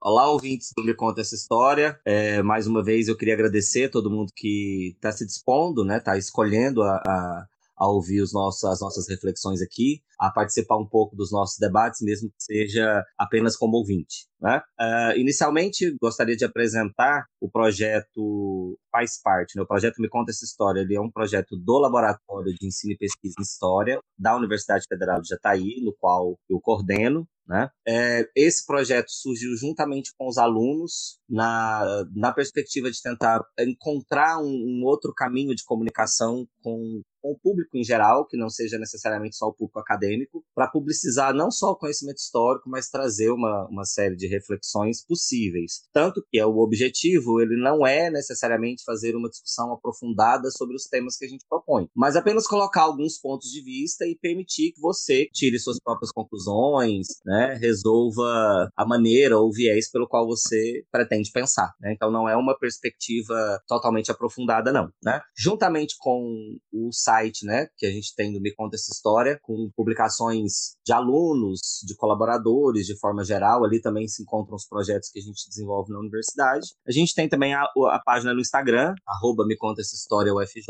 Olá, ouvintes do Me Conta Essa História. É, mais uma vez eu queria agradecer a todo mundo que está se dispondo, né? Está escolhendo a, a, a ouvir os nossos, as nossas reflexões aqui, a participar um pouco dos nossos debates, mesmo que seja apenas como ouvinte. Né? Uh, inicialmente, gostaria de apresentar o projeto faz parte, né? o projeto Me Conta Essa História, ele é um projeto do Laboratório de Ensino e Pesquisa em História da Universidade Federal de Jataí, no qual eu coordeno, né? É, esse projeto surgiu juntamente com os alunos na, na perspectiva de tentar encontrar um, um outro caminho de comunicação com, com o público em geral, que não seja necessariamente só o público acadêmico, para publicizar não só o conhecimento histórico, mas trazer uma, uma série de reflexões possíveis. Tanto que é o objetivo, ele não é necessariamente fazer uma discussão aprofundada sobre os temas que a gente propõe, mas apenas colocar alguns pontos de vista e permitir que você tire suas próprias conclusões, né, resolva a maneira ou viés pelo qual você pretende pensar. Né? Então não é uma perspectiva totalmente aprofundada, não. Né? Juntamente com o site né, que a gente tem do Me Conta Essa História, com publicações de alunos, de colaboradores, de forma geral, ali também se encontram os projetos que a gente desenvolve na universidade. A gente tem também a, a página no Instagram, arroba Me Conta Essa História UFJ,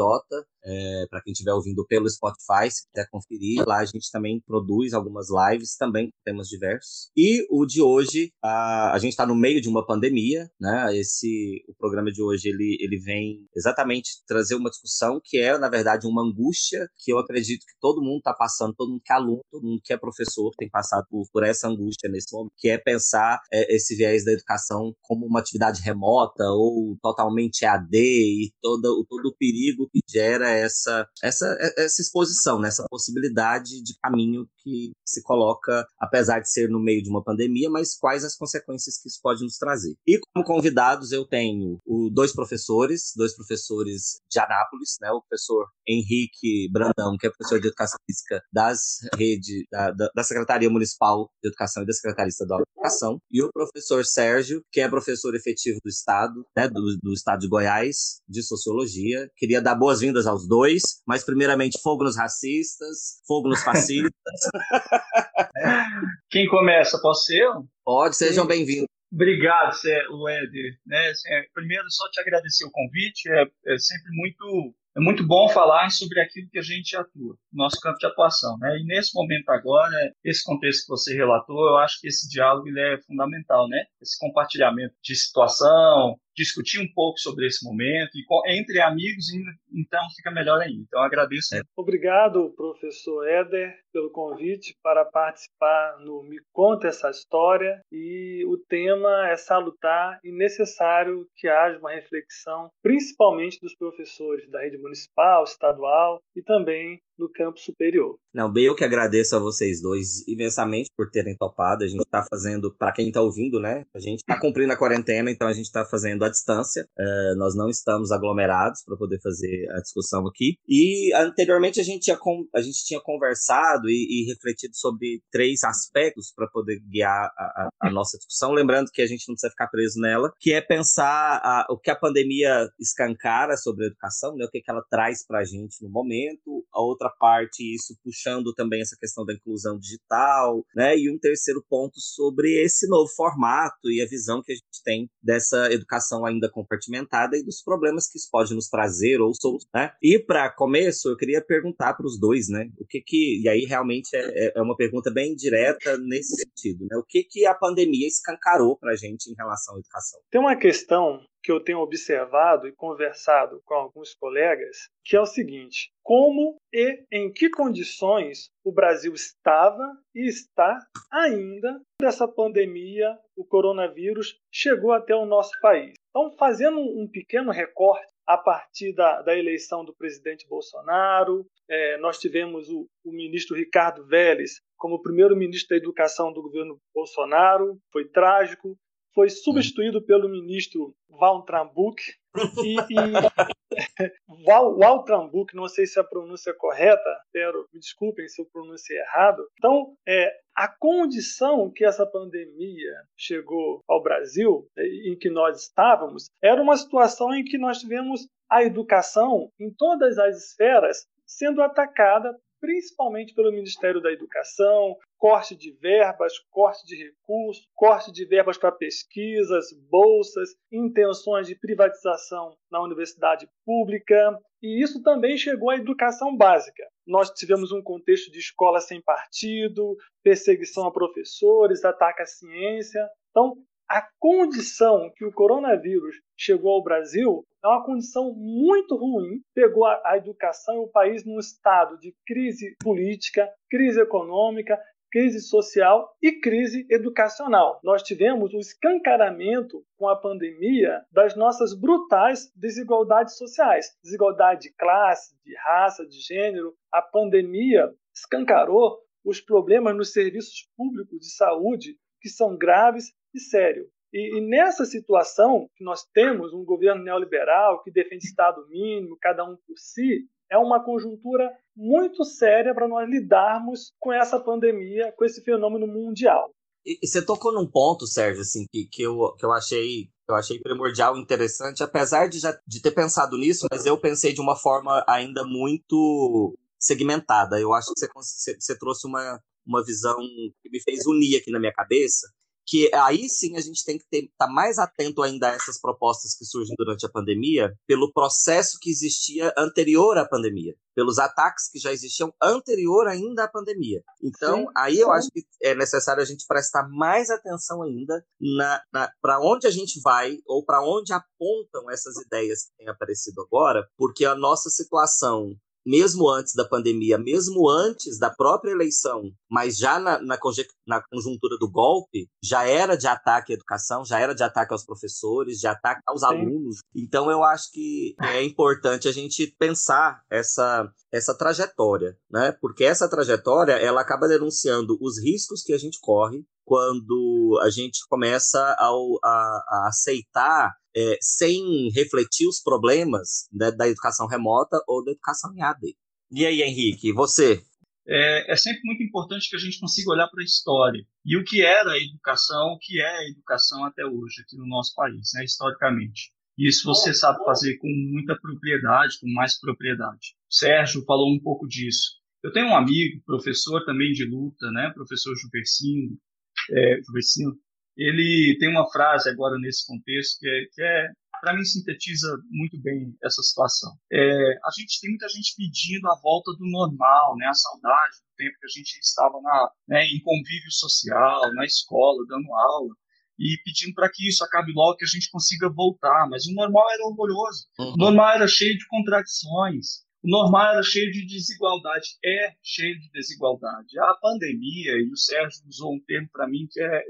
é, para quem estiver ouvindo pelo Spotify, se quiser conferir, lá a gente também produz algumas lives também com temas diversos. E o de hoje, a, a gente está no meio de uma pandemia, né? Esse, o programa de hoje, ele, ele vem exatamente trazer uma discussão que é, na verdade, uma angústia que eu acredito que todo mundo está passando, todo mundo que é aluno, todo mundo que é professor tem passado por, por essa angústia nesse momento, que é pensar é, esse viés da educação como uma atividade remota ou totalmente AD e todo, todo o perigo que gera essa, essa, essa exposição, né? essa possibilidade de caminho que se coloca, apesar de ser no meio de uma pandemia, mas quais as consequências que isso pode nos trazer. E como convidados eu tenho o, dois professores, dois professores de Anápolis, né? o professor Henrique Brandão, que é professor de Educação Física das redes, da, da, da Secretaria Municipal de Educação e da Secretaria Estadual de Educação, e o professor Sérgio, que é professor efetivo do Estado, né? do, do Estado de Goiás, de Sociologia. Queria dar boas-vindas aos dois, mas primeiramente fogo nos racistas, fogo nos fascistas. Quem começa? Posso ser eu? Pode, sejam bem-vindos. Obrigado, Éder. Né, primeiro, só te agradecer o convite. É, é sempre muito é muito bom falar sobre aquilo que a gente atua, nosso campo de atuação. Né? E nesse momento agora, esse contexto que você relatou, eu acho que esse diálogo ele é fundamental, né? Esse compartilhamento de situação, discutir um pouco sobre esse momento e entre amigos, então fica melhor ainda. Então agradeço. É. Obrigado, professor Éder, pelo convite para participar no Me Conta essa história e o tema é salutar e necessário que haja uma reflexão, principalmente dos professores da rede estadual e também no campo superior. Não, bem eu que agradeço a vocês dois imensamente por terem topado. A gente está fazendo, para quem está ouvindo, né? A gente está cumprindo a quarentena, então a gente está fazendo à distância. Uh, nós não estamos aglomerados para poder fazer a discussão aqui. E anteriormente a gente tinha, a gente tinha conversado e, e refletido sobre três aspectos para poder guiar a, a, a, nossa discussão. Lembrando que a gente não precisa ficar preso nela, que é pensar a, o que a pandemia escancara sobre a educação, né? O que, que ela traz para a gente no momento. A outra outra parte, isso puxando também essa questão da inclusão digital, né? E um terceiro ponto sobre esse novo formato e a visão que a gente tem dessa educação ainda compartimentada e dos problemas que isso pode nos trazer ou né? E para começo, eu queria perguntar para os dois, né? O que que e aí realmente é, é, é uma pergunta bem direta nesse sentido, né? O que que a pandemia escancarou para a gente em relação à educação? Tem uma questão que eu tenho observado e conversado com alguns colegas, que é o seguinte: como e em que condições o Brasil estava e está ainda dessa pandemia, o coronavírus chegou até o nosso país. Então, fazendo um pequeno recorte a partir da, da eleição do presidente Bolsonaro, é, nós tivemos o, o ministro Ricardo Vélez como primeiro-ministro da Educação do governo Bolsonaro, foi trágico foi substituído pelo ministro Waltrambuck. E, e Waltrambuck, não sei se a pronúncia é correta, pero me desculpem se eu pronunciei errado. Então, é, a condição que essa pandemia chegou ao Brasil, em que nós estávamos, era uma situação em que nós tivemos a educação em todas as esferas sendo atacada principalmente pelo Ministério da Educação, corte de verbas, corte de recursos, corte de verbas para pesquisas, bolsas, intenções de privatização na universidade pública, e isso também chegou à educação básica. Nós tivemos um contexto de escola sem partido, perseguição a professores, ataque à ciência. Então, a condição que o coronavírus chegou ao Brasil é uma condição muito ruim. Pegou a, educação e o país num estado de crise política, crise econômica, crise social e crise educacional. Nós tivemos o escancaramento com a pandemia das nossas brutais desigualdades sociais, desigualdade de classe, de raça, de gênero. A pandemia escancarou os problemas nos serviços públicos de saúde que são graves e sérios. E, e, nessa situação que nós temos um governo neoliberal que defende Estado mínimo, cada um por si, é uma conjuntura muito séria para nós lidarmos com essa pandemia, com esse fenômeno mundial. E, e você tocou num ponto, Sérgio, assim, que, que, eu, que eu achei eu achei primordial, interessante, apesar de já de ter pensado nisso, mas eu pensei de uma forma ainda muito segmentada. Eu acho que você, você trouxe uma, uma visão que me fez unir aqui na minha cabeça, que aí sim a gente tem que estar tá mais atento ainda a essas propostas que surgem durante a pandemia, pelo processo que existia anterior à pandemia, pelos ataques que já existiam anterior ainda à pandemia. Então, sim, aí sim. eu acho que é necessário a gente prestar mais atenção ainda na, na para onde a gente vai ou para onde apontam essas ideias que têm aparecido agora, porque a nossa situação mesmo antes da pandemia, mesmo antes da própria eleição, mas já na, na, na, conjuntura do golpe, já era de ataque à educação, já era de ataque aos professores, de ataque aos Sim. alunos. Então eu acho que é importante a gente pensar essa, essa trajetória, né? Porque essa trajetória ela acaba denunciando os riscos que a gente corre quando a gente começa a, a, a aceitar é, sem refletir os problemas né, da educação remota ou da educação em AD. E aí, Henrique, você? É, é sempre muito importante que a gente consiga olhar para a história e o que era a educação, o que é a educação até hoje aqui no nosso país, né, historicamente. Isso você sabe fazer com muita propriedade, com mais propriedade. O Sérgio falou um pouco disso. Eu tenho um amigo, professor também de luta, né, professor Juversino, é, Juversino ele tem uma frase agora nesse contexto que é, que é para mim sintetiza muito bem essa situação. É, a gente tem muita gente pedindo a volta do normal, né, a saudade do tempo que a gente estava na, né, em convívio social, na escola, dando aula e pedindo para que isso acabe logo, que a gente consiga voltar. Mas o normal era horroroso. Uhum. O normal era cheio de contradições. O normal era cheio de desigualdade. É cheio de desigualdade. A pandemia, e o Sérgio usou um termo para mim que é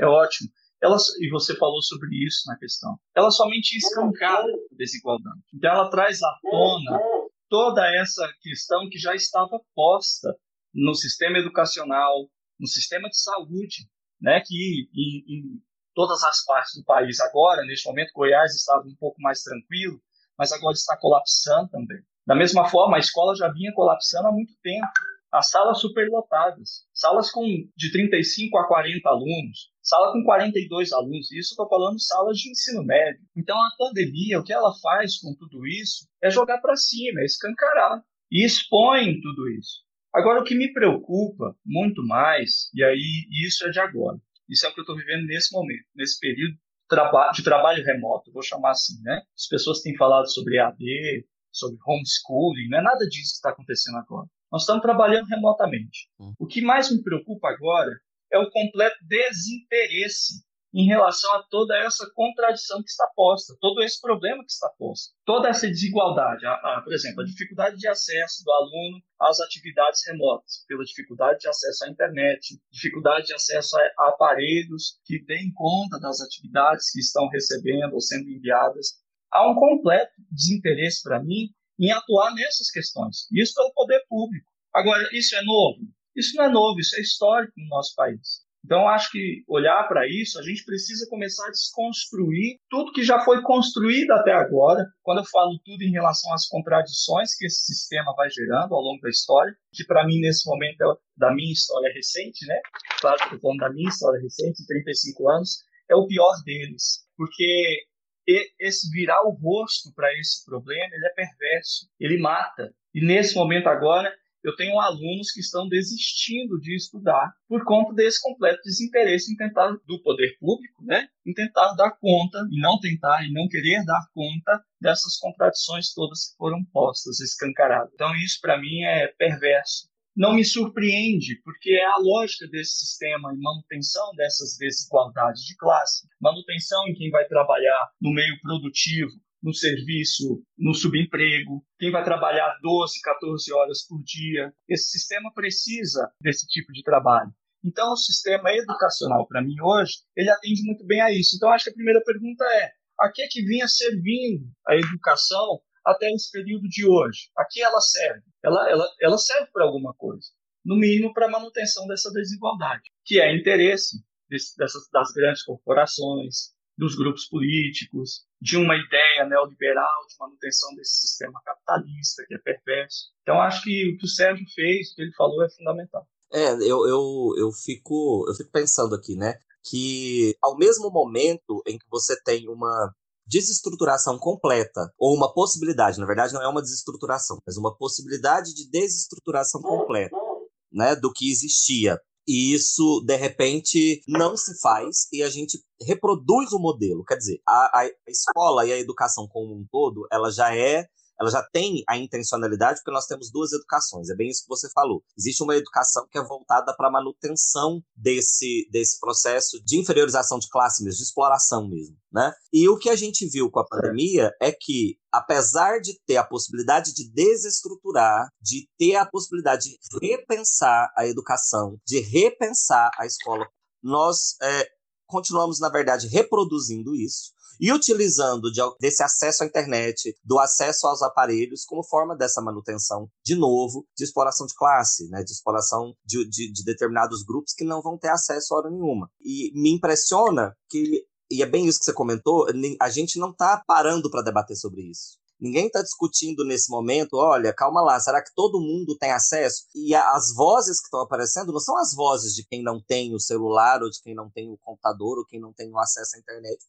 é ótimo. Ela, e você falou sobre isso na questão. Ela somente escancara a desigualdade. Então, ela traz à tona toda essa questão que já estava posta no sistema educacional, no sistema de saúde, né, que em, em todas as partes do país agora, neste momento, Goiás estava um pouco mais tranquilo, mas agora está colapsando também. Da mesma forma, a escola já vinha colapsando há muito tempo as salas superlotadas, salas com de 35 a 40 alunos, sala com 42 alunos, isso estou falando salas de ensino médio. Então a pandemia, o que ela faz com tudo isso é jogar para cima, é escancarar e expõe tudo isso. Agora o que me preocupa muito mais, e aí isso é de agora, isso é o que eu estou vivendo nesse momento, nesse período de trabalho remoto, vou chamar assim, né? As pessoas têm falado sobre AD, sobre homeschooling, não é nada disso que está acontecendo agora. Nós estamos trabalhando remotamente. Hum. O que mais me preocupa agora é o completo desinteresse em relação a toda essa contradição que está posta, todo esse problema que está posto, toda essa desigualdade, a, a, por exemplo, a dificuldade de acesso do aluno às atividades remotas, pela dificuldade de acesso à internet, dificuldade de acesso a, a aparelhos que deem conta das atividades que estão recebendo ou sendo enviadas. Há um completo desinteresse para mim em atuar nessas questões. Isso pelo poder público. Agora, isso é novo? Isso não é novo, isso é histórico no nosso país. Então, acho que olhar para isso, a gente precisa começar a desconstruir tudo que já foi construído até agora. Quando eu falo tudo em relação às contradições que esse sistema vai gerando ao longo da história, que para mim, nesse momento, é da minha história recente, né? Claro que eu falando da minha história recente, 35 anos, é o pior deles. Porque esse virar o rosto para esse problema, ele é perverso, ele mata. E nesse momento agora, eu tenho alunos que estão desistindo de estudar por conta desse completo desinteresse em tentar do poder público, né, em tentar dar conta e não tentar e não querer dar conta dessas contradições todas que foram postas, escancaradas. Então isso para mim é perverso. Não me surpreende, porque é a lógica desse sistema e manutenção dessas desigualdades de classe, manutenção em quem vai trabalhar no meio produtivo, no serviço, no subemprego, quem vai trabalhar 12, 14 horas por dia. Esse sistema precisa desse tipo de trabalho. Então, o sistema educacional, para mim, hoje, ele atende muito bem a isso. Então, acho que a primeira pergunta é: a que é que vinha servindo a educação até esse período de hoje? A que ela serve? Ela, ela, ela serve para alguma coisa. No mínimo, para a manutenção dessa desigualdade, que é interesse desse, dessas, das grandes corporações, dos grupos políticos, de uma ideia neoliberal de manutenção desse sistema capitalista que é perverso. Então, acho que o que o Sérgio fez, o que ele falou, é fundamental. É, eu, eu, eu, fico, eu fico pensando aqui, né? Que ao mesmo momento em que você tem uma desestruturação completa, ou uma possibilidade, na verdade não é uma desestruturação, mas uma possibilidade de desestruturação completa, né, do que existia e isso, de repente, não se faz e a gente reproduz o modelo. Quer dizer, a, a escola e a educação como um todo, ela já é ela já tem a intencionalidade, porque nós temos duas educações, é bem isso que você falou. Existe uma educação que é voltada para a manutenção desse, desse processo de inferiorização de classe mesmo, de exploração mesmo, né? E o que a gente viu com a pandemia é que, apesar de ter a possibilidade de desestruturar, de ter a possibilidade de repensar a educação, de repensar a escola, nós é, continuamos, na verdade, reproduzindo isso e utilizando de, desse acesso à internet, do acesso aos aparelhos, como forma dessa manutenção, de novo, de exploração de classe, né, de exploração de, de, de determinados grupos que não vão ter acesso a hora nenhuma. E me impressiona que e é bem isso que você comentou, a gente não está parando para debater sobre isso. Ninguém está discutindo nesse momento, olha, calma lá, será que todo mundo tem acesso? E as vozes que estão aparecendo não são as vozes de quem não tem o celular, ou de quem não tem o computador, ou quem não tem o acesso à internet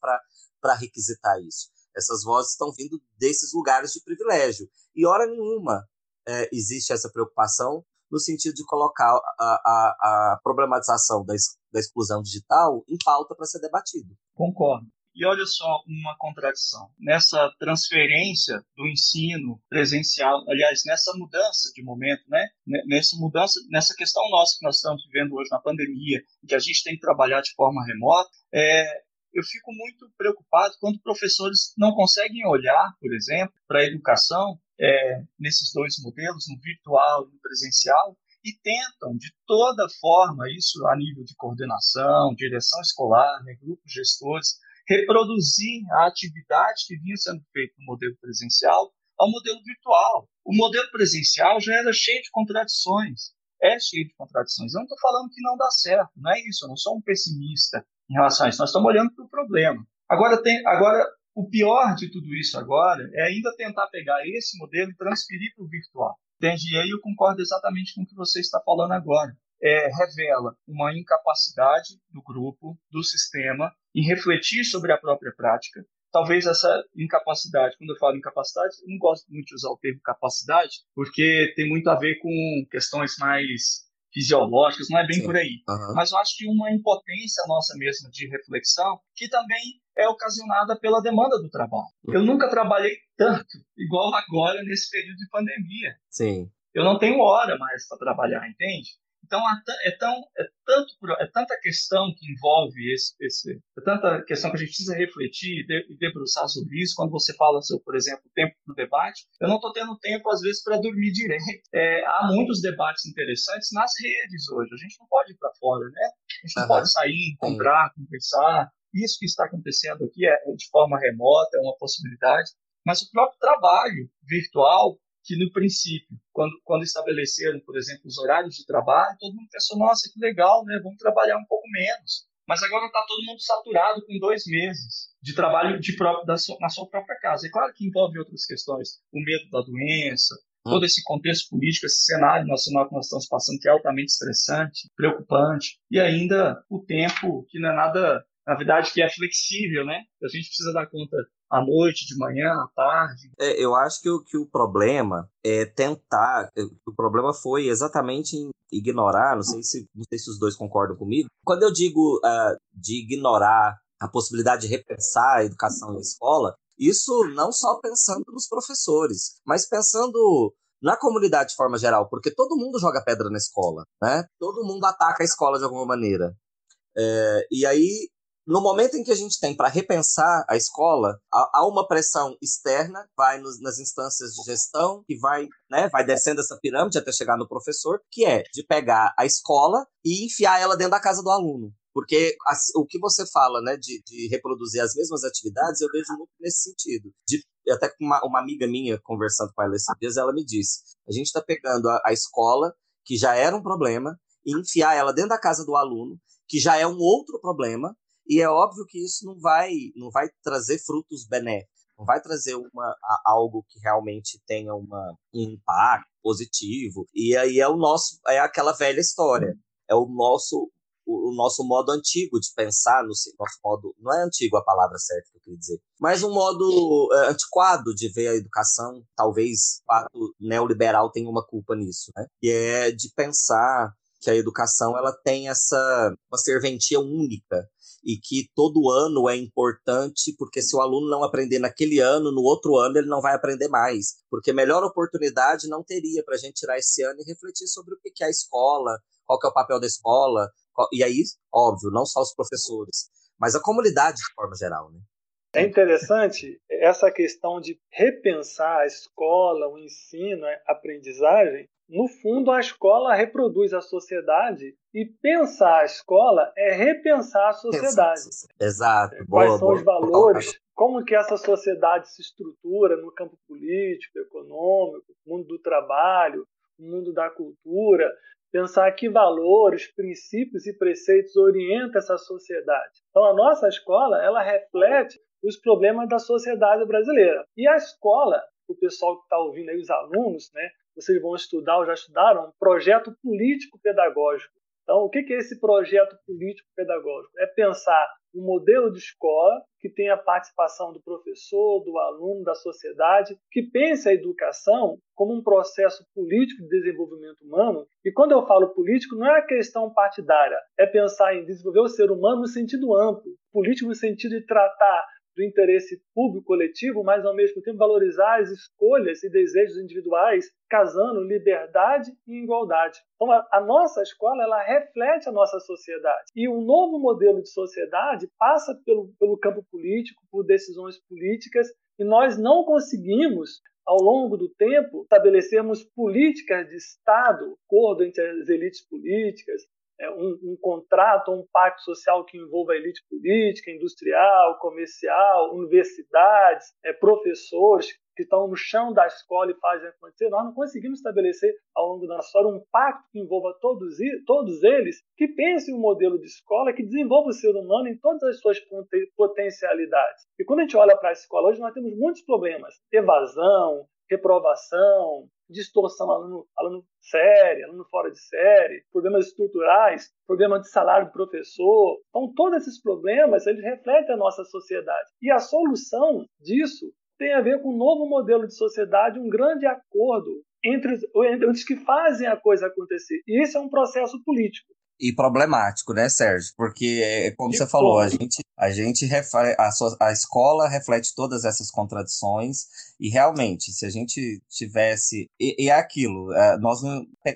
para requisitar isso. Essas vozes estão vindo desses lugares de privilégio. E hora nenhuma é, existe essa preocupação no sentido de colocar a, a, a problematização da, da exclusão digital em pauta para ser debatido. Concordo. E olha só uma contradição. Nessa transferência do ensino presencial, aliás, nessa mudança de momento, né? Nessa mudança, nessa questão nossa que nós estamos vivendo hoje na pandemia, que a gente tem que trabalhar de forma remota, é, eu fico muito preocupado quando professores não conseguem olhar, por exemplo, para a educação é, nesses dois modelos, no virtual e no presencial, e tentam de toda forma, isso a nível de coordenação, direção escolar, né, grupos gestores, reproduzir a atividade que vinha sendo feita no modelo presencial ao modelo virtual. O modelo presencial já era cheio de contradições, é cheio de contradições. Eu não estou falando que não dá certo, não é isso, eu não sou um pessimista em relação a isso, nós estamos olhando para o problema. Agora, tem, agora, o pior de tudo isso agora é ainda tentar pegar esse modelo e transferir para o virtual. Entende? E aí eu concordo exatamente com o que você está falando agora é, revela uma incapacidade do grupo, do sistema, em refletir sobre a própria prática. Talvez essa incapacidade, quando eu falo incapacidade, eu não gosto muito de usar o termo capacidade, porque tem muito a ver com questões mais fisiológicas, não é bem Sim. por aí. Uhum. Mas eu acho que uma impotência nossa mesmo de reflexão, que também é ocasionada pela demanda do trabalho. Eu nunca trabalhei tanto, igual agora nesse período de pandemia. Sim. Eu não tenho hora mais para trabalhar, entende? Então é, tão, é, tanto, é tanta questão que envolve esse, esse, é tanta questão que a gente precisa refletir e, de, debruçar sobre isso. Quando você fala sobre, por exemplo, o tempo do debate, eu não estou tendo tempo às vezes para dormir direito. É, há muitos debates interessantes nas redes hoje. A gente não pode ir para fora, né? A gente não uhum. pode sair, encontrar, conversar. Isso que está acontecendo aqui é, é de forma remota, é uma possibilidade. Mas o próprio trabalho virtual que no princípio, quando, quando estabeleceram, por exemplo, os horários de trabalho, todo mundo pensou, nossa, que legal, né? Vamos trabalhar um pouco menos. Mas agora está todo mundo saturado com dois meses de trabalho de próprio, da sua, na sua própria casa. É claro que envolve outras questões, o medo da doença, hum. todo esse contexto político, esse cenário nacional que nós estamos passando, que é altamente estressante, preocupante, e ainda o tempo que não é nada na verdade, que é flexível, né? A gente precisa dar conta à noite, de manhã, à tarde. É, eu acho que o, que o problema é tentar. É, o problema foi exatamente ignorar, não sei se, não sei se os dois concordam comigo. Quando eu digo uh, de ignorar a possibilidade de repensar a educação em escola, isso não só pensando nos professores, mas pensando na comunidade de forma geral, porque todo mundo joga pedra na escola, né? Todo mundo ataca a escola de alguma maneira. É, e aí no momento em que a gente tem para repensar a escola, há, uma pressão externa, vai nos, nas instâncias de gestão, que vai, né, vai descendo essa pirâmide até chegar no professor, que é de pegar a escola e enfiar ela dentro da casa do aluno. Porque o que você fala, né, de, de, reproduzir as mesmas atividades, eu vejo muito nesse sentido. De, até com uma, uma, amiga minha, conversando com ela esses dias, ela me disse: a gente está pegando a, a escola, que já era um problema, e enfiar ela dentro da casa do aluno, que já é um outro problema, e é óbvio que isso não vai, não vai trazer frutos benéficos, não vai trazer uma, algo que realmente tenha uma, um impacto positivo. E aí é o nosso, é aquela velha história. É o nosso, o, nosso modo antigo de pensar, no nosso modo, não é antigo a palavra certa que eu queria dizer, mas um modo é, antiquado de ver a educação, talvez o fato neoliberal tenha uma culpa nisso, né? E é de pensar que a educação ela tem essa uma serventia única e que todo ano é importante, porque se o aluno não aprender naquele ano, no outro ano ele não vai aprender mais, porque melhor oportunidade não teria para a gente tirar esse ano e refletir sobre o que é a escola, qual que é o papel da escola, e aí, óbvio, não só os professores, mas a comunidade de forma geral, né? É interessante essa questão de repensar a escola, o ensino, a aprendizagem, no fundo, a escola reproduz a sociedade e pensar a escola é repensar a sociedade. Exato. Quais boa, são boa, os valores, como que essa sociedade se estrutura no campo político, econômico, mundo do trabalho, mundo da cultura, pensar que valores, princípios e preceitos orientam essa sociedade. Então, a nossa escola, ela reflete os problemas da sociedade brasileira. E a escola, o pessoal que está ouvindo aí, os alunos, né, vocês vão estudar ou já estudaram, um projeto político-pedagógico. Então, o que é esse projeto político-pedagógico? É pensar um modelo de escola que tenha a participação do professor, do aluno, da sociedade, que pense a educação como um processo político de desenvolvimento humano. E quando eu falo político, não é a questão partidária, é pensar em desenvolver o ser humano no sentido amplo, político no sentido de tratar do interesse público coletivo, mas ao mesmo tempo valorizar as escolhas e desejos individuais, casando liberdade e igualdade. Então a, nossa escola ela reflete a nossa sociedade e um novo modelo de sociedade passa pelo, pelo campo político, por decisões políticas e nós não conseguimos ao longo do tempo, estabelecermos políticas de Estado, acordo entre as elites políticas, um, um, contrato, um pacto social que envolva a elite política, industrial, comercial, universidades, é, professores que estão no chão da escola e fazem acontecer, nós não conseguimos estabelecer ao longo da história um pacto que envolva todos, todos eles, que pense um modelo de escola que desenvolva o ser humano em todas as suas potencialidades. E quando a gente olha para a escola hoje, nós temos muitos problemas: evasão, reprovação, distorção aluno, aluno série, aluno fora de série, problemas estruturais, problema de salário do professor. Então, todos esses problemas, eles refletem a nossa sociedade. E a solução disso tem a ver com um novo modelo de sociedade, um grande acordo entre os, entre os que fazem a coisa acontecer. E isso é um processo político e problemático, né, Sérgio? Porque, é, como você falou, a gente, a gente a, a escola reflete todas essas contradições e realmente, se a gente tivesse e, e é aquilo, é, nós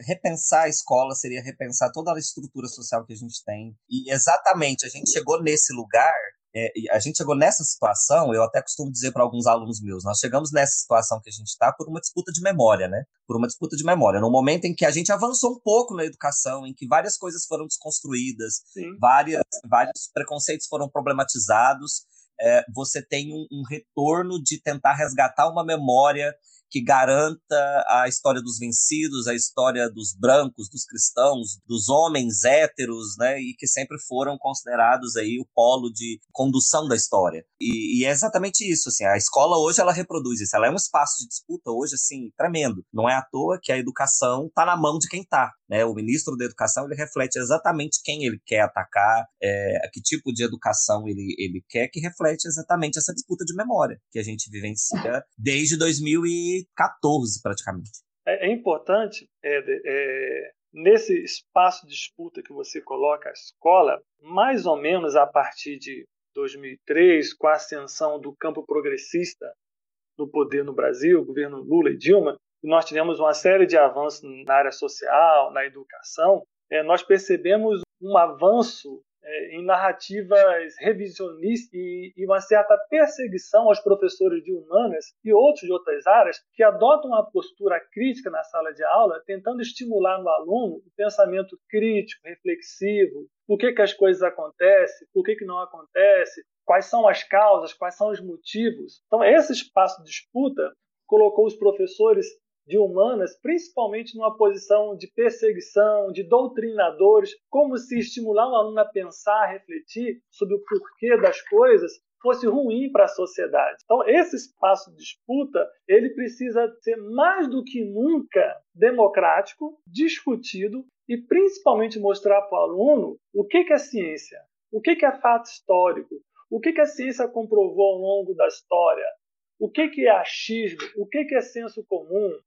repensar a escola seria repensar toda a estrutura social que a gente tem e exatamente a gente chegou nesse lugar é, a gente chegou nessa situação, eu até costumo dizer para alguns alunos meus, nós chegamos nessa situação que a gente está por uma disputa de memória, né? Por uma disputa de memória. No momento em que a gente avançou um pouco na educação, em que várias coisas foram desconstruídas, várias, vários preconceitos foram problematizados, é, você tem um, um retorno de tentar resgatar uma memória que garanta a história dos vencidos, a história dos brancos, dos cristãos, dos homens héteros, né, e que sempre foram considerados aí o polo de condução da história. E, e, é exatamente isso, assim, a escola hoje ela reproduz isso, ela é um espaço de disputa hoje, assim, tremendo. Não é à toa que a educação está na mão de quem está, né, o ministro da educação, ele reflete exatamente quem ele quer atacar, é, que tipo de educação ele, ele quer, que reflete exatamente essa disputa de memória que a gente vivencia desde 2014, praticamente. É, é importante, Éder, é, nesse espaço de disputa que você coloca a escola, mais ou menos a partir de 2003, com a ascensão do campo progressista no poder no Brasil, governo Lula e Dilma, nós tivemos uma série de avanços na área social, na educação, é, nós percebemos um avanço é, em narrativas revisionistas e, e, uma certa perseguição aos professores de humanas e outros de outras áreas que adotam uma postura crítica na sala de aula, tentando estimular no aluno o pensamento crítico, reflexivo, por que, que as coisas acontecem, por que, que não acontece, quais são as causas, quais são os motivos. Então, esse espaço de disputa colocou os professores de humanas, principalmente numa posição de perseguição, de doutrinadores, como se estimular um aluno a pensar, a refletir sobre o porquê das coisas fosse ruim para a sociedade. Então, esse espaço de disputa, ele precisa ser mais do que nunca democrático, discutido e principalmente mostrar para o aluno o que é ciência, o que é fato histórico, o que a ciência comprovou ao longo da história, o que é achismo, o que é senso comum,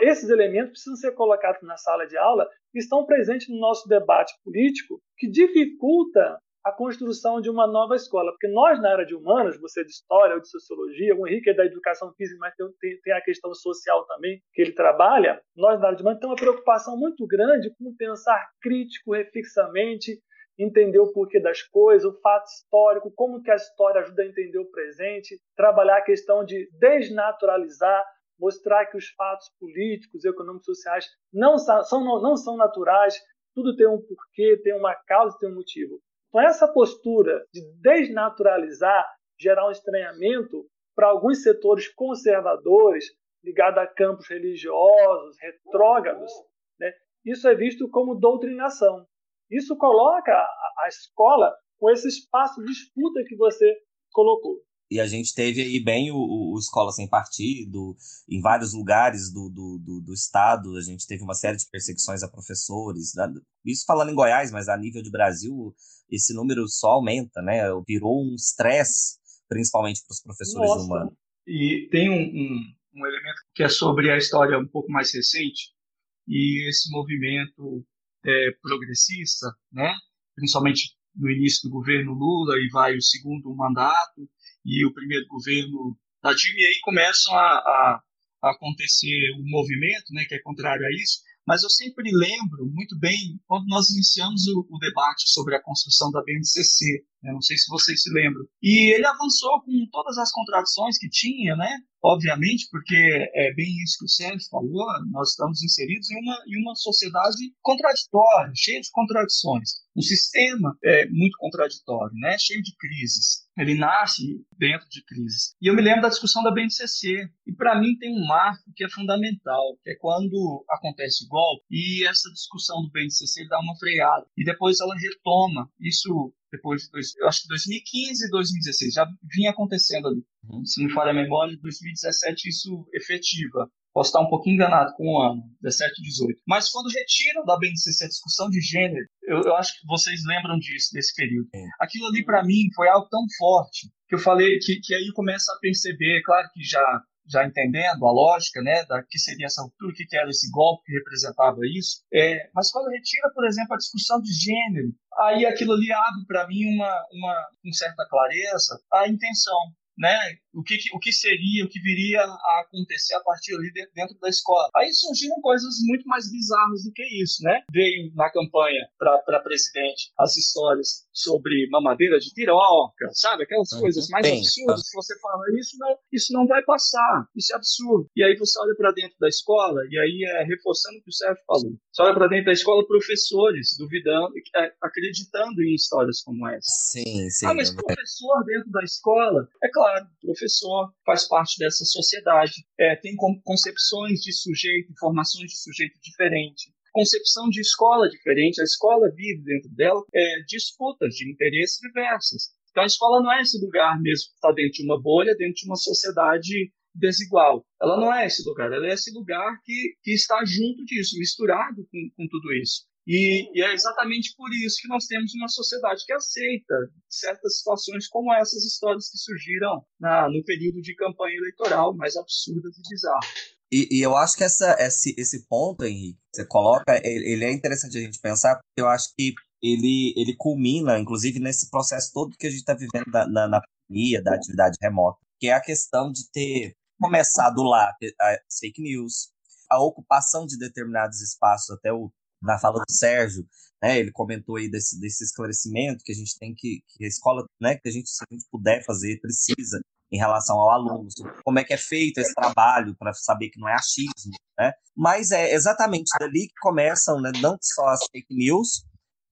esses elementos precisam ser colocados na sala de aula e estão presentes no nosso debate político, que dificulta a construção de uma nova escola. Porque nós, na área de humanas, você é de história ou de sociologia, o Henrique é da educação física, mas tem, tem a questão social também que ele trabalha, nós, na área de humanas, temos uma preocupação muito grande com pensar crítico, reflexamente, entender o porquê das coisas, o fato histórico, como que a história ajuda a entender o presente, trabalhar a questão de desnaturalizar mostrar que os fatos políticos, econômicos, sociais não são, não, são naturais, tudo tem um porquê, tem uma causa, tem um motivo. Então, essa postura de desnaturalizar, gerar um estranhamento para alguns setores conservadores, ligados a campos religiosos, retrógrados, né? isso é visto como doutrinação. Isso coloca a escola com esse espaço de disputa que você colocou. E a gente teve aí bem o, o Escola Sem Partido, em vários lugares do, do, do, do, estado, a gente teve uma série de perseguições a professores, isso falando em Goiás, mas a nível de Brasil, esse número só aumenta, né? Virou um estresse, principalmente para os professores Nossa. de humano. E tem um, um, um elemento que é sobre a história um pouco mais recente, e esse movimento é, progressista, né? principalmente no início do governo Lula e vai o segundo mandato, e o primeiro governo da Dilma, e aí começam a, a, a acontecer um movimento né, que é contrário a isso, mas eu sempre lembro muito bem quando nós iniciamos o, o debate sobre a construção da BNCC. Né? Não sei se vocês se lembram. E ele avançou com todas as contradições que tinha, né? Obviamente, porque é bem isso que o Sérgio falou, nós estamos inseridos em uma, em uma sociedade contraditória, cheia de contradições um sistema é, muito contraditório, né? cheio de crises. Ele nasce dentro de crises. E eu me lembro da discussão da BNCC. E para mim tem um marco que é fundamental, que é quando acontece o golpe e essa discussão do BNCC dá uma freada. E depois ela retoma. Isso depois de, dois, eu acho que 2015 e 2016, já vinha acontecendo ali. Uhum. Se não for a memória, 2017 isso efetiva. Posso estar um pouquinho enganado com o ano, 17 e 18. Mas quando retiram da BNCC a discussão de gênero, eu, eu acho que vocês lembram disso, desse período. É. Aquilo ali, para mim, foi algo tão forte que eu falei que, que aí começa a perceber, claro que já já entendendo a lógica, né, da que seria essa ruptura, o que, era esse golpe que representava isso. É, mas quando retira, por exemplo, a discussão de gênero, aí aquilo ali abre para mim uma, uma, com certa clareza a intenção né? O que, o que seria, o que viria a acontecer a partir ali dentro da escola. Aí surgiram coisas muito mais bizarras do que isso, né? Veio na campanha para presidente as histórias sobre mamadeira de piroca, sabe? Aquelas uhum. coisas mais Bem, absurdas que você fala, isso não, isso não vai passar, isso é absurdo. E aí você olha para dentro da escola, e aí é reforçando o que o Sérgio falou. Você olha para dentro da escola, professores duvidando, é, acreditando em histórias como essa. Sim, sim. Ah, mas professor dentro da escola, é claro, professor professor faz parte dessa sociedade, é, tem concepções de sujeito, informações de sujeito diferente, concepção de escola diferente. A escola vive dentro dela é, disputas de interesses diversas. Então a escola não é esse lugar mesmo que está dentro de uma bolha, dentro de uma sociedade desigual. Ela não é esse lugar, ela é esse lugar que, que está junto disso, misturado com, com tudo isso. E, e, é exatamente por isso que nós temos uma sociedade que aceita certas situações como essas histórias que surgiram na, no período de campanha eleitoral, mais absurdas e bizarras. E, e, eu acho que essa, esse, esse ponto, Henrique, você coloca, ele, ele, é interessante a gente pensar, porque eu acho que ele, ele culmina, inclusive, nesse processo todo que a gente está vivendo na, na, na pandemia, da atividade remota, que é a questão de ter começado lá as fake news, a ocupação de determinados espaços, até o, na fala do Sérgio, né, ele comentou aí desse, desse esclarecimento que a gente tem que, que a escola, né, que a gente, se a gente puder fazer, precisa em relação ao aluno, como é que é feito esse trabalho para saber que não é achismo, né? Mas é exatamente dali que começam, né, não só as fake news,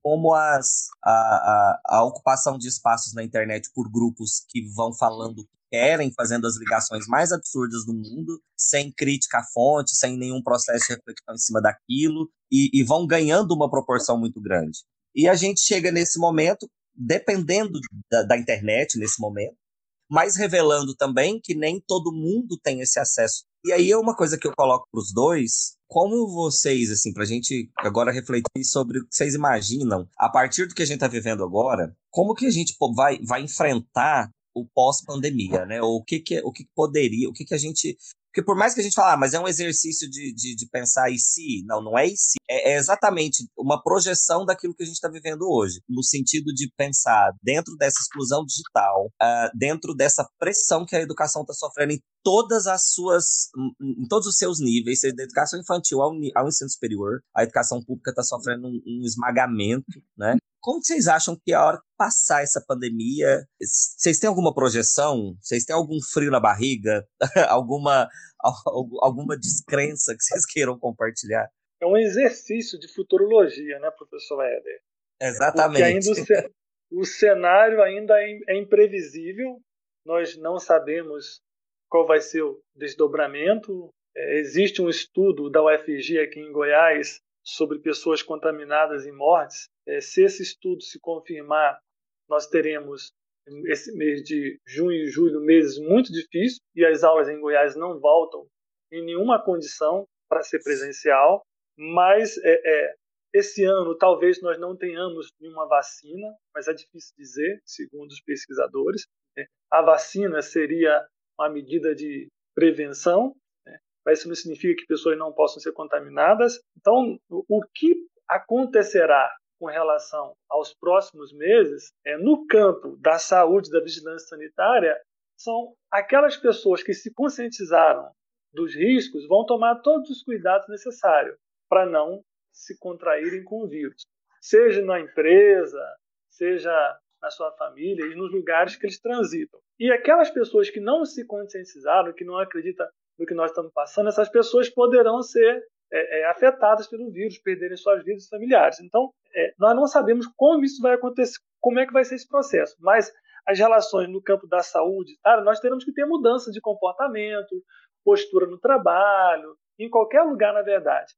como as, a, a, a ocupação de espaços na internet por grupos que vão falando querem, fazendo as ligações mais absurdas do mundo, sem crítica à fonte, sem nenhum processo de reflexão em cima daquilo, e, e vão ganhando uma proporção muito grande. E a gente chega nesse momento, dependendo da, da internet, nesse momento, mas revelando também que nem todo mundo tem esse acesso. E aí é uma coisa que eu coloco para os dois, como vocês, assim, para a gente agora refletir sobre o que vocês imaginam, a partir do que a gente está vivendo agora, como que a gente vai, vai enfrentar o pós-pandemia, né? Ou o que, que o que poderia, o que, que a gente porque por mais que a gente fale, ah, mas é um exercício de, de, de pensar e se, não, não é e se. É, é, exatamente uma projeção daquilo que a gente está vivendo hoje, no sentido de pensar dentro dessa exclusão digital, uh, dentro dessa pressão que a educação está sofrendo em todas as suas, em todos os seus níveis, seja da educação infantil ao, ao ensino superior, a educação pública está sofrendo um, um esmagamento, né? Como vocês acham que a hora que passar essa pandemia, vocês têm alguma projeção? Vocês têm algum frio na barriga? alguma, alguma descrença que vocês queiram compartilhar? É um exercício de futurologia, né, professor Éder? Exatamente. Porque ainda o, o cenário ainda é, é imprevisível, nós não sabemos qual vai ser o desdobramento. É, existe um estudo da UFG aqui em Goiás sobre pessoas contaminadas e mortes. É, se esse estudo se confirmar, nós teremos esse mês de junho e julho meses muito difíceis e as aulas em Goiás não voltam em nenhuma condição para ser presencial. Mas é, é, esse ano talvez nós não tenhamos nenhuma vacina, mas é difícil dizer, segundo os pesquisadores. Né? A vacina seria uma medida de prevenção? Mas isso não significa que pessoas não possam ser contaminadas. Então, o que acontecerá com relação aos próximos meses, é, no campo da saúde, da vigilância sanitária, são aquelas pessoas que se conscientizaram dos riscos vão tomar todos os cuidados necessários para não se contraírem com o vírus, seja na empresa, seja na sua família e nos lugares que eles transitam. E aquelas pessoas que não se conscientizaram, que não acreditam no que nós estamos passando, essas pessoas poderão ser é, é, afetadas pelo vírus, perderem suas vidas familiares. Então, é, nós não sabemos como isso vai acontecer, como é que vai ser esse processo, mas as relações no campo da saúde, nós teremos que ter mudança de comportamento, postura no trabalho, em qualquer lugar, na verdade.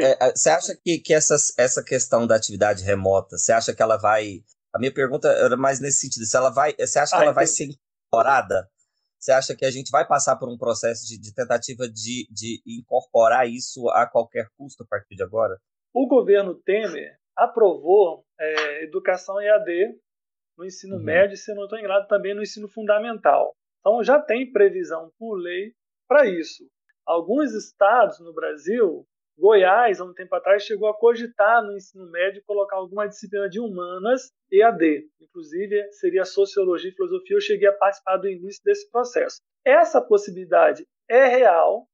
É, é, você acha que, que essa, essa questão da atividade remota, você acha que ela vai. A minha pergunta era mais nesse sentido. Se ela vai, você acha que ah, ela vai ser incorporada? Você acha que a gente vai passar por um processo de, de tentativa de, de incorporar isso a qualquer custo a partir de agora? O governo Temer aprovou é, educação EAD no ensino uhum. médio e, se não estou enganado, também no ensino fundamental. Então já tem previsão por lei para isso. Alguns estados no Brasil, Goiás, há um tempo atrás, chegou a cogitar no ensino médio colocar alguma disciplina de humanas EAD. Inclusive, seria sociologia e filosofia. Eu cheguei a participar do início desse processo. Essa possibilidade é real,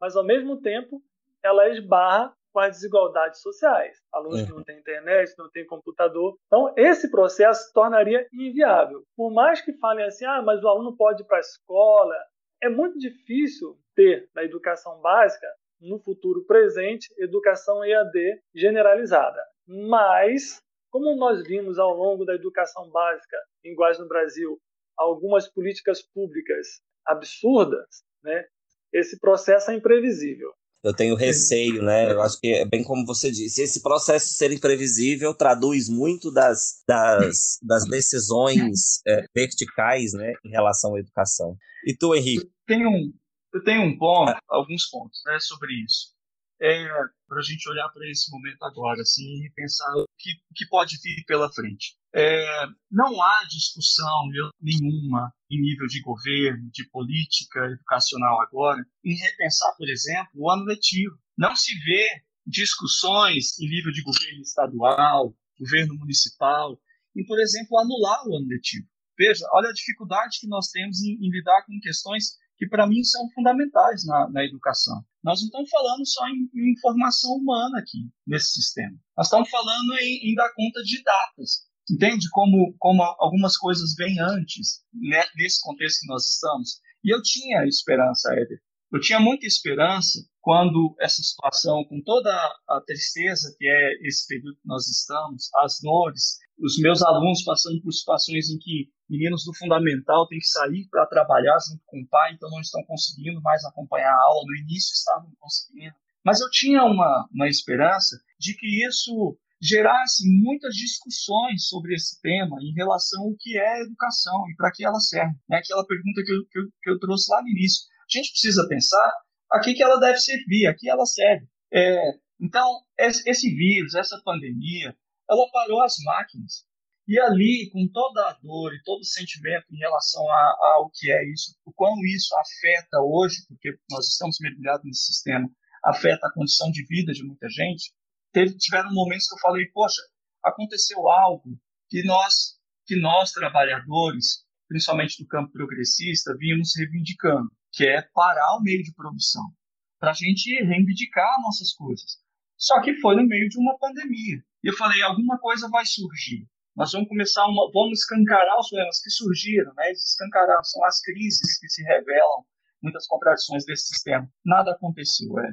mas ao mesmo tempo ela esbarra com as desigualdades sociais. Alunos que não têm internet, não têm computador. Então, esse processo tornaria inviável. Por mais que falem assim, ah, mas o aluno pode ir para a escola, é muito difícil ter na educação básica, no futuro presente, educação EAD generalizada. Mas, como nós vimos ao longo da educação básica em no Brasil, algumas políticas públicas absurdas, né, esse processo é imprevisível. Eu tenho receio, né? Eu acho que é bem como você disse. Esse processo ser imprevisível traduz muito das, das, das decisões é, verticais, né, em relação à educação. E tu, Henrique? Tenho um, eu tenho um ponto, alguns pontos, né, sobre isso é, para a gente olhar para esse momento agora assim, e pensar o que, o que pode vir pela frente. É, não há discussão nenhuma em nível de governo, de política educacional agora, em repensar, por exemplo, o ano letivo. Não se vê discussões em nível de governo estadual, governo municipal, em, por exemplo, anular o ano letivo. Veja, olha a dificuldade que nós temos em, em lidar com questões que, para mim, são fundamentais na, na educação. Nós não estamos falando só em, em informação humana aqui, nesse sistema. Nós estamos falando em, em dar conta de datas. Entende como, como algumas coisas vêm antes, né, nesse contexto que nós estamos? E eu tinha esperança, Éder. Eu tinha muita esperança quando essa situação, com toda a tristeza que é esse período que nós estamos, as dores, os meus alunos passando por situações em que meninos do fundamental têm que sair para trabalhar junto com o pai, então não estão conseguindo mais acompanhar a aula. No início estavam conseguindo. Mas eu tinha uma, uma esperança de que isso gerasse muitas discussões sobre esse tema em relação ao que é educação e para que ela serve. Né? Aquela pergunta que eu, que, eu, que eu trouxe lá no início. A gente precisa pensar a que, que ela deve servir, a que ela serve. É, então, esse vírus, essa pandemia, ela parou as máquinas. E ali, com toda a dor e todo o sentimento em relação ao que é isso, o quão isso afeta hoje, porque nós estamos mergulhados nesse sistema, afeta a condição de vida de muita gente, teve, tiveram momentos que eu falei, poxa, aconteceu algo que nós, que nós trabalhadores, principalmente do campo progressista, vínhamos reivindicando, que é parar o meio de produção, para a gente reivindicar nossas coisas. Só que foi no meio de uma pandemia. E eu falei, alguma coisa vai surgir nós vamos começar uma, vamos escancarar os problemas que surgiram, né? Eles são as crises que se revelam, muitas contradições desse sistema. Nada aconteceu, é.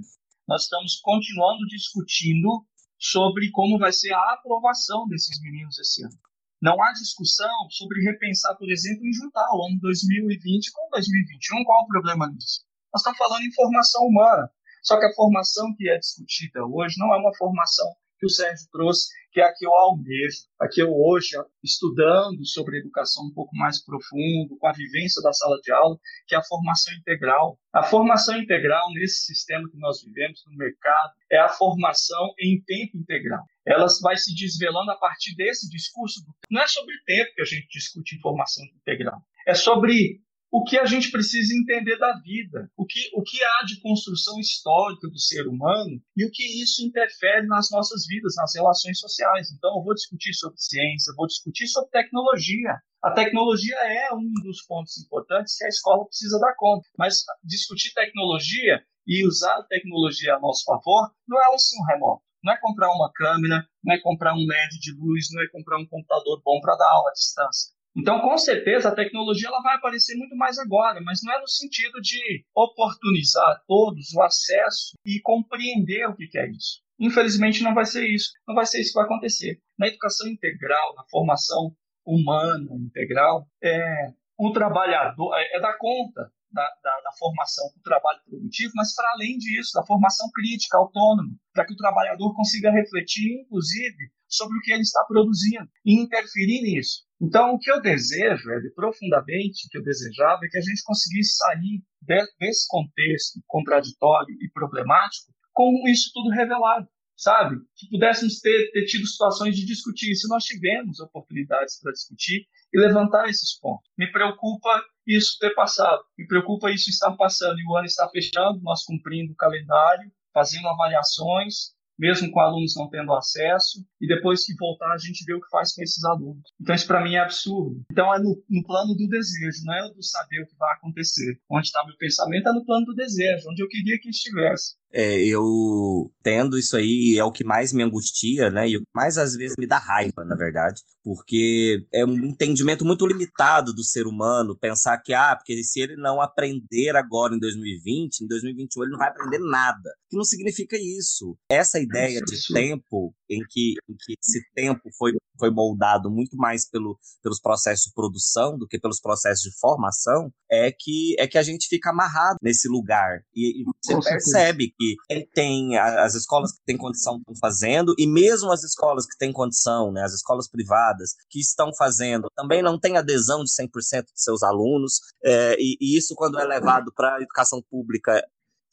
Nós estamos continuando discutindo sobre como vai ser a aprovação desses meninos esse ano. Não há discussão sobre repensar, por exemplo, em juntar o ano 2020 com 2021. Qual o problema nisso? Nós estamos falando em formação humana. Só que a formação que é discutida hoje não é uma formação que o Sérgio trouxe, que é a que eu almejo, a que eu hoje, estudando sobre educação um pouco mais profundo, com a vivência da sala de aula, que é a formação integral. A formação integral nesse sistema que nós vivemos no mercado é a formação em tempo integral. Ela vai se desvelando a partir desse discurso. Não é sobre tempo que a gente discute formação integral. É sobre o que a gente precisa entender da vida, o que, o que há de construção histórica do ser humano e o que isso interfere nas nossas vidas, nas relações sociais. Então, eu vou discutir sobre ciência, vou discutir sobre tecnologia. A tecnologia é um dos pontos importantes que a escola precisa dar conta, mas discutir tecnologia e usar a tecnologia a nosso favor não é um sim remoto. Não é comprar uma câmera, não é comprar um LED de luz, não é comprar um computador bom para dar aula à distância. Então, com certeza, a tecnologia ela vai aparecer muito mais agora, mas não é no sentido de oportunizar todos o acesso e compreender o que é isso. Infelizmente, não vai ser isso. Não vai ser isso que vai acontecer. Na educação integral, na formação humana integral, é, o trabalhador é, é dar conta da, da, da formação para o trabalho produtivo, mas para além disso, da formação crítica, autônoma, para que o trabalhador consiga refletir, inclusive, sobre o que ele está produzindo e interferir nisso. Então, o que eu desejo, é, profundamente, o que eu desejava, é que a gente conseguisse sair de, desse contexto contraditório e problemático com isso tudo revelado, sabe? Que pudéssemos ter, ter tido situações de discutir isso. Nós tivemos oportunidades para discutir e levantar esses pontos. Me preocupa isso ter passado, me preocupa isso estar passando e o ano está fechando, nós cumprindo o calendário, fazendo avaliações, mesmo com alunos não tendo acesso, e depois que voltar a gente vê o que faz com esses alunos. Então isso para mim é absurdo. Então é no, no, plano do desejo, não é do saber o que vai acontecer. Onde está meu pensamento é no plano do desejo, onde eu queria que estivesse. É, eu tendo isso aí é o que mais me angustia, né? E mais às vezes me dá raiva, na verdade, porque é um entendimento muito limitado do ser humano pensar que, ah, porque se ele não aprender agora em 2020, em 2021 ele não vai aprender nada. Que não significa isso. Essa ideia de tempo, em que, em que esse tempo foi foi moldado muito mais pelo, pelos processos de produção do que pelos processos de formação, é que é que a gente fica amarrado nesse lugar e, e você Com percebe certeza. que ele tem as escolas que têm condição estão fazendo e mesmo as escolas que têm condição, né, as escolas privadas que estão fazendo, também não tem adesão de 100% de seus alunos é, e, e isso quando é levado para a educação pública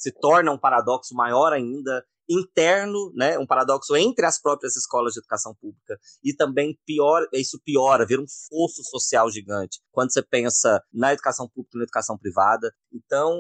se torna um paradoxo maior ainda interno, né, um paradoxo entre as próprias escolas de educação pública e também pior, isso piora, vira um fosso social gigante quando você pensa na educação pública e na educação privada. Então,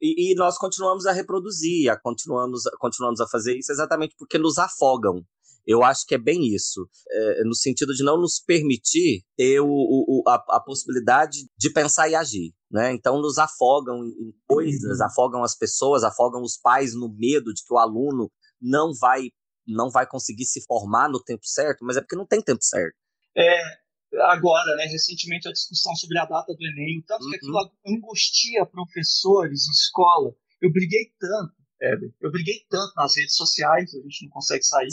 e, e, nós continuamos a reproduzir, a continuamos, continuamos a fazer isso exatamente porque nos afogam. Eu acho que é bem isso, é, no sentido de não nos permitir ter o, o, a, a, possibilidade de pensar e agir. Né? Então, nos afogam em coisas, uhum. afogam as pessoas, afogam os pais no medo de que o aluno não vai, não vai conseguir se formar no tempo certo, mas é porque não tem tempo certo. É, agora, né, recentemente, a discussão sobre a data do Enem, o tanto uhum. que aquilo angustia professores, escola. Eu briguei tanto Éder. Eu briguei tanto nas redes sociais, a gente não consegue sair,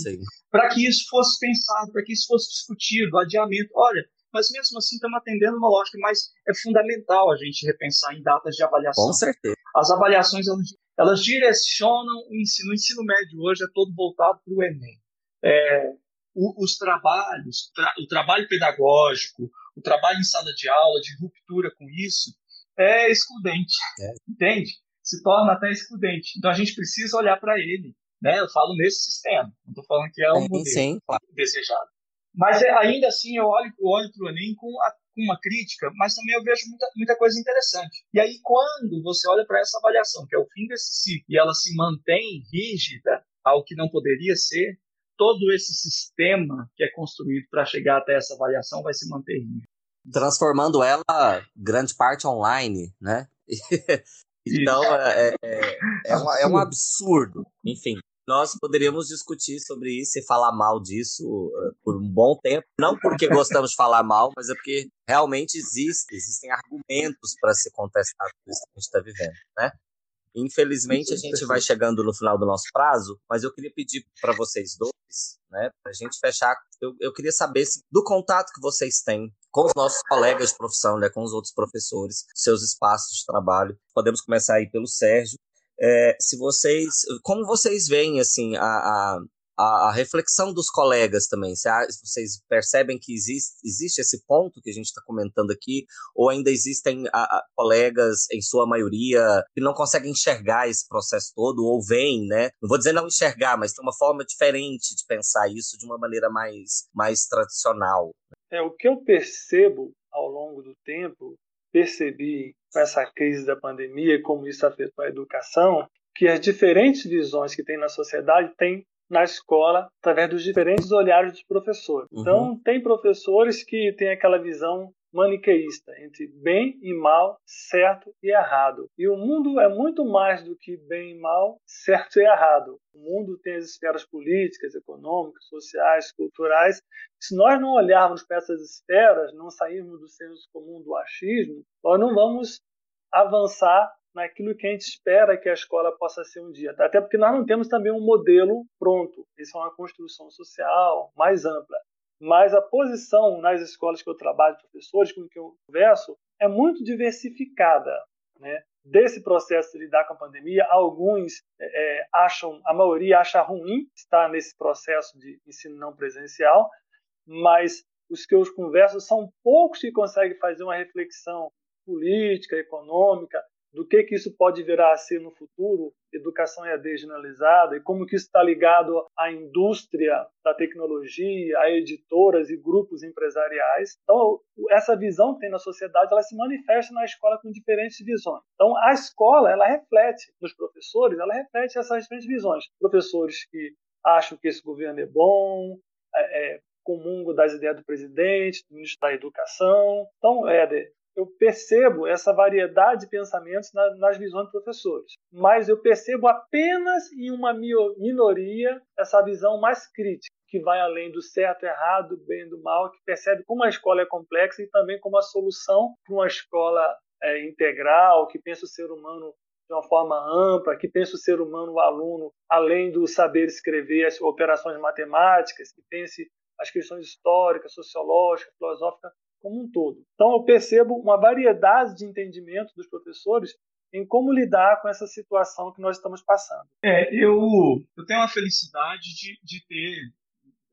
para que isso fosse pensado, para que isso fosse discutido, adiamento. Olha, mas mesmo assim estamos atendendo uma lógica, mas é fundamental a gente repensar em datas de avaliação. Com certeza. As avaliações, elas, elas direcionam o ensino. O ensino médio hoje é todo voltado para o Enem. É, o, os trabalhos, tra, o trabalho pedagógico, o trabalho em sala de aula, de ruptura com isso, é excludente. É. Entende? se torna até excludente. Então a gente precisa olhar para ele. Né? Eu falo nesse sistema, não estou falando que é um modelo sim, desejado. Mas é, ainda assim eu olho, eu olho para o Enem com, a, com, uma crítica, mas também eu vejo muita, muita coisa interessante. E aí quando você olha para essa avaliação, que é o fim desse ciclo, e ela se mantém rígida ao que não poderia ser, todo esse sistema que é construído para chegar até essa avaliação vai se manter rígido. Transformando ela grande parte online, né? Então, é, é, é, uma, é um absurdo. Enfim, nós poderíamos discutir sobre isso e falar mal disso uh, por um bom tempo. Não porque gostamos de falar mal, mas é porque realmente existe, existem argumentos para se contestar tudo isso que a gente está vivendo, né? Infelizmente, a gente vai chegando no final do nosso prazo, mas eu queria pedir para vocês dois, né, para a gente fechar, eu, eu queria saber se, do contato que vocês têm com os nossos colegas de profissão, né, com os outros professores, seus espaços de trabalho. Podemos começar aí pelo Sérgio. É, se vocês, como vocês veem assim a, a, a, reflexão dos colegas também. Se vocês percebem que existe, existe esse ponto que a gente está comentando aqui, ou ainda existem a, a, colegas, em sua maioria, que não conseguem enxergar esse processo todo, ou veem, né? Não vou dizer não enxergar, mas tem uma forma diferente de pensar isso de uma maneira mais, mais tradicional. É, o que eu percebo ao longo do tempo, percebi com essa crise da pandemia, como isso afetou a educação, que as diferentes visões que tem na sociedade têm na escola através dos diferentes olhares dos professores. Uhum. Então, tem professores que têm aquela visão maniqueísta entre bem e mal, certo e errado. E o mundo é muito mais do que bem e mal, certo e errado. O mundo tem as esferas políticas, econômicas, sociais, culturais. Se nós não olharmos para essas esferas, não sairmos do senso comum do achismo, nós não vamos avançar naquilo que a gente espera que a escola possa ser um dia. Até porque nós não temos também um modelo pronto. Isso é uma construção social mais ampla. Mas a posição nas escolas que eu trabalho, professores com quem eu converso, é muito diversificada. Né? Desse processo de lidar com a pandemia, alguns é, é acham, a maioria acha ruim estar nesse processo de ensino não presencial, mas os que eu converso são poucos que conseguem fazer uma reflexão política, econômica, do que, que isso pode virar a ser no futuro, educação EAD generalizada, e como que isso está ligado à indústria da tecnologia, a editoras e grupos empresariais. Então, essa visão que tem na sociedade, ela se manifesta na escola com diferentes visões. Então, a escola, ela reflete, nos professores, ela reflete essas diferentes visões. Professores que acham que esse governo é bom, é, é comungo das ideias do presidente, do ministro da Educação. Então, Éder, eu percebo essa variedade de pensamentos na, nas visões de professores, mas eu percebo apenas em uma minoria essa visão mais crítica, que vai além do certo, errado, do bem do mal, que percebe como a escola é complexa e também como a solução para uma escola é, integral, que pensa o ser humano de uma forma ampla, que pensa o ser humano, o aluno, além do saber escrever as operações matemáticas, que pense as questões históricas, sociológicas, filosóficas como um todo. Então eu percebo uma variedade de entendimento dos professores em como lidar com essa situação que nós estamos passando. É, eu, eu tenho a felicidade de, de ter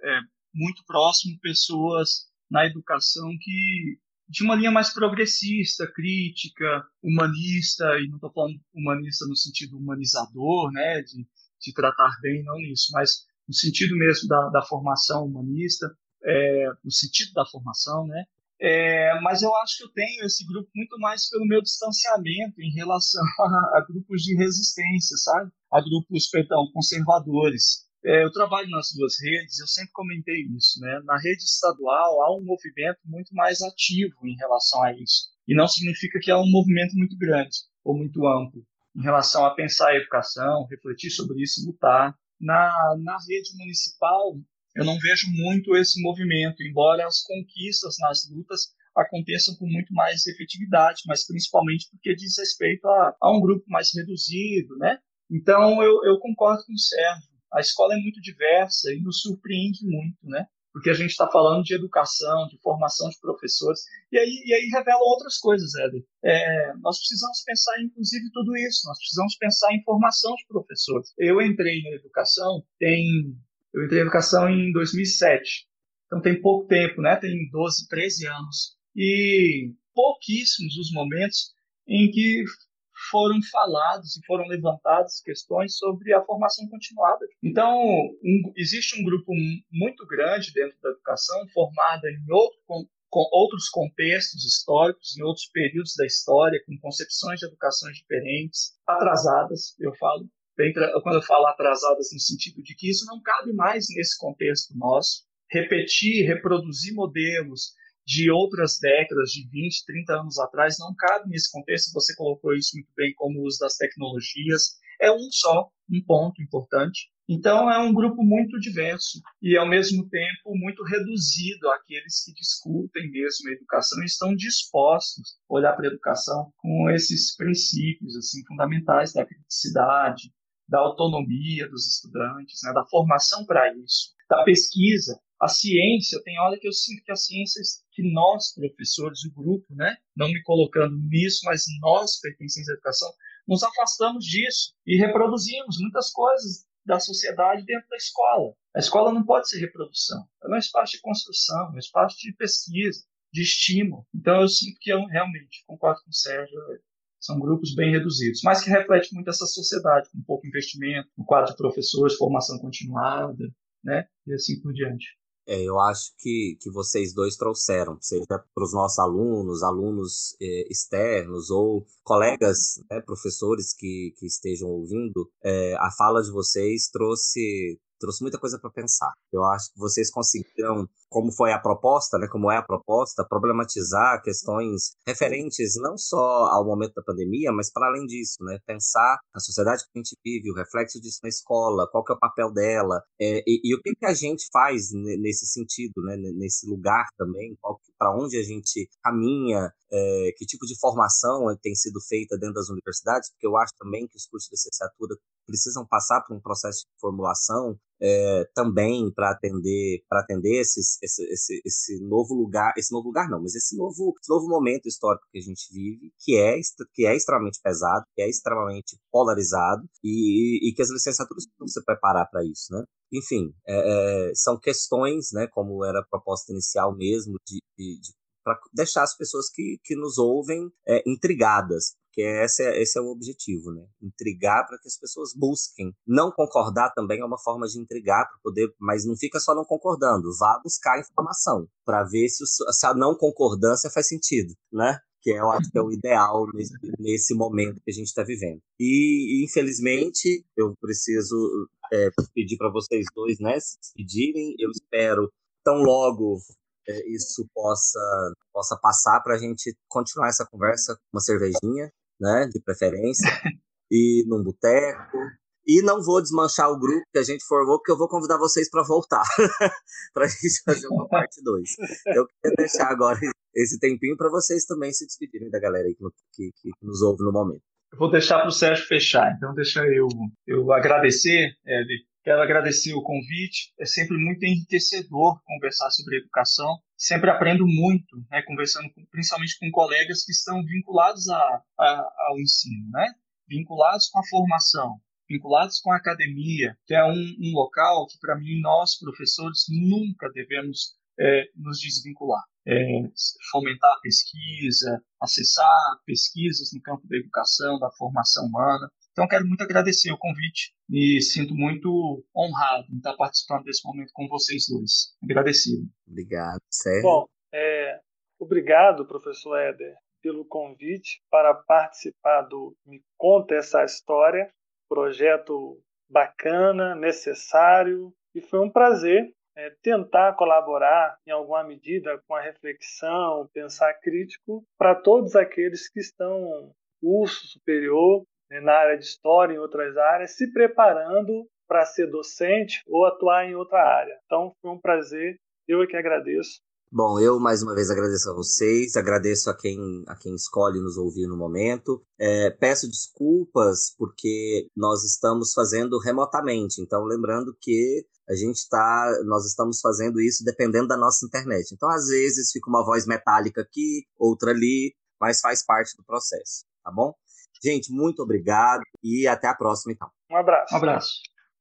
é, muito próximo pessoas na educação que de uma linha mais progressista, crítica, humanista, e não estou falando humanista no sentido humanizador, né, de, de tratar bem, não nisso, mas no sentido mesmo da, da formação humanista, é, no sentido da formação, né, é, mas eu acho que eu tenho esse grupo muito mais pelo meu distanciamento em relação a, a grupos de resistência, sabe? A grupos, perdão, conservadores. É, eu trabalho nas duas redes, eu sempre comentei isso, né? Na rede estadual há um movimento muito mais ativo em relação a isso. E não significa que há um movimento muito grande ou muito amplo em relação a pensar a educação, refletir sobre isso, lutar. Na, na rede municipal, eu não vejo muito esse movimento, embora as conquistas nas lutas aconteçam com muito mais efetividade, mas principalmente porque diz respeito a, a um grupo mais reduzido, né? Então, eu, eu concordo com o Sérgio. A escola é muito diversa e nos surpreende muito, né? Porque a gente está falando de educação, de formação de professores, e aí, e aí revela outras coisas, Éder. É, nós precisamos pensar, inclusive, tudo isso. Nós precisamos pensar em formação de professores. Eu entrei na educação tem eu entrei em educação em 2007. Então tem pouco tempo, né? Tem 12, 13 anos. E pouquíssimos os momentos em que foram falados e foram levantadas questões sobre a formação continuada. Então, um, existe um grupo muito grande dentro da educação, formada em outro, com, com outros contextos históricos, em outros períodos da história, com concepções de educação diferentes, atrasadas, eu falo, quando eu falo atrasadas no sentido de que isso não cabe mais nesse contexto nosso, repetir, reproduzir modelos de outras décadas, de 20, 30 anos atrás, não cabe nesse contexto, você colocou isso muito bem como o uso das tecnologias, é um só, um ponto importante. Então, é um grupo muito diverso e, ao mesmo tempo, muito reduzido àqueles que discutem mesmo a educação e estão dispostos a olhar para a educação com esses princípios assim fundamentais da criticidade, da autonomia dos estudantes, né, da formação para isso, da pesquisa. A ciência, tem hora que eu sinto que a ciência, que nós, professores, o grupo, né, não me colocando nisso, mas nós, pertencentes à educação, nos afastamos disso e reproduzimos muitas coisas da sociedade dentro da escola. A escola não pode ser reprodução, ela é um espaço de construção, é um espaço de pesquisa, de estímulo. Então eu sinto que eu realmente concordo com o Sérgio, são grupos bem reduzidos, mas que reflete muito essa sociedade, com pouco investimento, um quadro de professores, formação continuada, né? E assim por diante. É, eu acho que, que vocês dois trouxeram, seja para os nossos alunos, alunos eh, externos ou colegas, né, professores que, que estejam ouvindo, eh, a fala de vocês trouxe trouxe muita coisa para pensar. Eu acho que vocês conseguiram, como foi a proposta, né, como é a proposta, problematizar questões referentes não só ao momento da pandemia, mas para além disso, né, pensar a sociedade que a gente vive, o reflexo disso na escola, qual que é o papel dela, é, e, e, o que, que a gente faz nesse sentido, né, nesse lugar também, para onde a gente caminha, é, que tipo de formação tem sido feita dentro das universidades, porque eu acho também que os cursos de licenciatura precisam passar por um processo de formulação é, também para atender para atender esses, esse, esse, esse novo lugar esse novo lugar não mas esse novo esse novo momento histórico que a gente vive que é que é extremamente pesado que é extremamente polarizado e, e que as licenciaturas precisam se preparar para isso né? Enfim é, é, são questões né como era a proposta inicial mesmo de, de, de para deixar as pessoas que, que nos ouvem é, intrigadas porque esse é, esse é o objetivo, né? Intrigar para que as pessoas busquem. Não concordar também é uma forma de intrigar para poder, mas não fica só não concordando, vá buscar informação para ver se, se a não concordância faz sentido, né? que eu acho que é o ideal nesse, nesse momento que a gente está vivendo. E, infelizmente, eu preciso é, pedir para vocês dois né, se despedirem. Eu espero tão logo é, isso possa, possa passar para a gente continuar essa conversa com uma cervejinha né, de preferência, e num boteco. E não vou desmanchar o grupo que a gente formou, porque eu vou convidar vocês para voltar, para a gente fazer uma parte 2. Eu queria deixar agora esse tempinho para vocês também se despedirem da galera que, que, que nos ouve no momento. Eu vou deixar para o Sérgio fechar, então deixa eu, eu agradecer, Eli, Quero agradecer o convite. É sempre muito enriquecedor conversar sobre educação. Sempre aprendo muito, né, conversando com, principalmente com colegas que estão vinculados a, a, ao ensino, né? vinculados com a formação, vinculados com a academia, que é um, um local que, para mim, nós, professores, nunca devemos é, nos desvincular. É, fomentar a pesquisa, acessar pesquisas no campo da educação, da formação humana, então, quero muito agradecer o convite e sinto muito honrado em estar participando desse momento com vocês dois. Agradecido. Obrigado, Sérgio. Bom, é, obrigado, professor Éder, pelo convite para participar do Me Conta Essa História, projeto bacana, necessário, e foi um prazer é, tentar colaborar em alguma medida com a reflexão, pensar crítico para todos aqueles que estão curso superior né, na área de história, em outras áreas, se preparando para ser docente ou atuar em outra área. Então, foi um prazer, eu é que agradeço. Bom, eu mais uma vez agradeço a vocês, agradeço a quem, a quem escolhe nos ouvir no momento. É, peço desculpas porque nós estamos fazendo remotamente, então lembrando que a gente está, nós estamos fazendo isso dependendo da nossa internet. Então, às vezes fica uma voz metálica aqui, outra ali, mas faz parte do processo, tá bom? Gente, muito obrigado e até a próxima, então. Um abraço. Um abraço.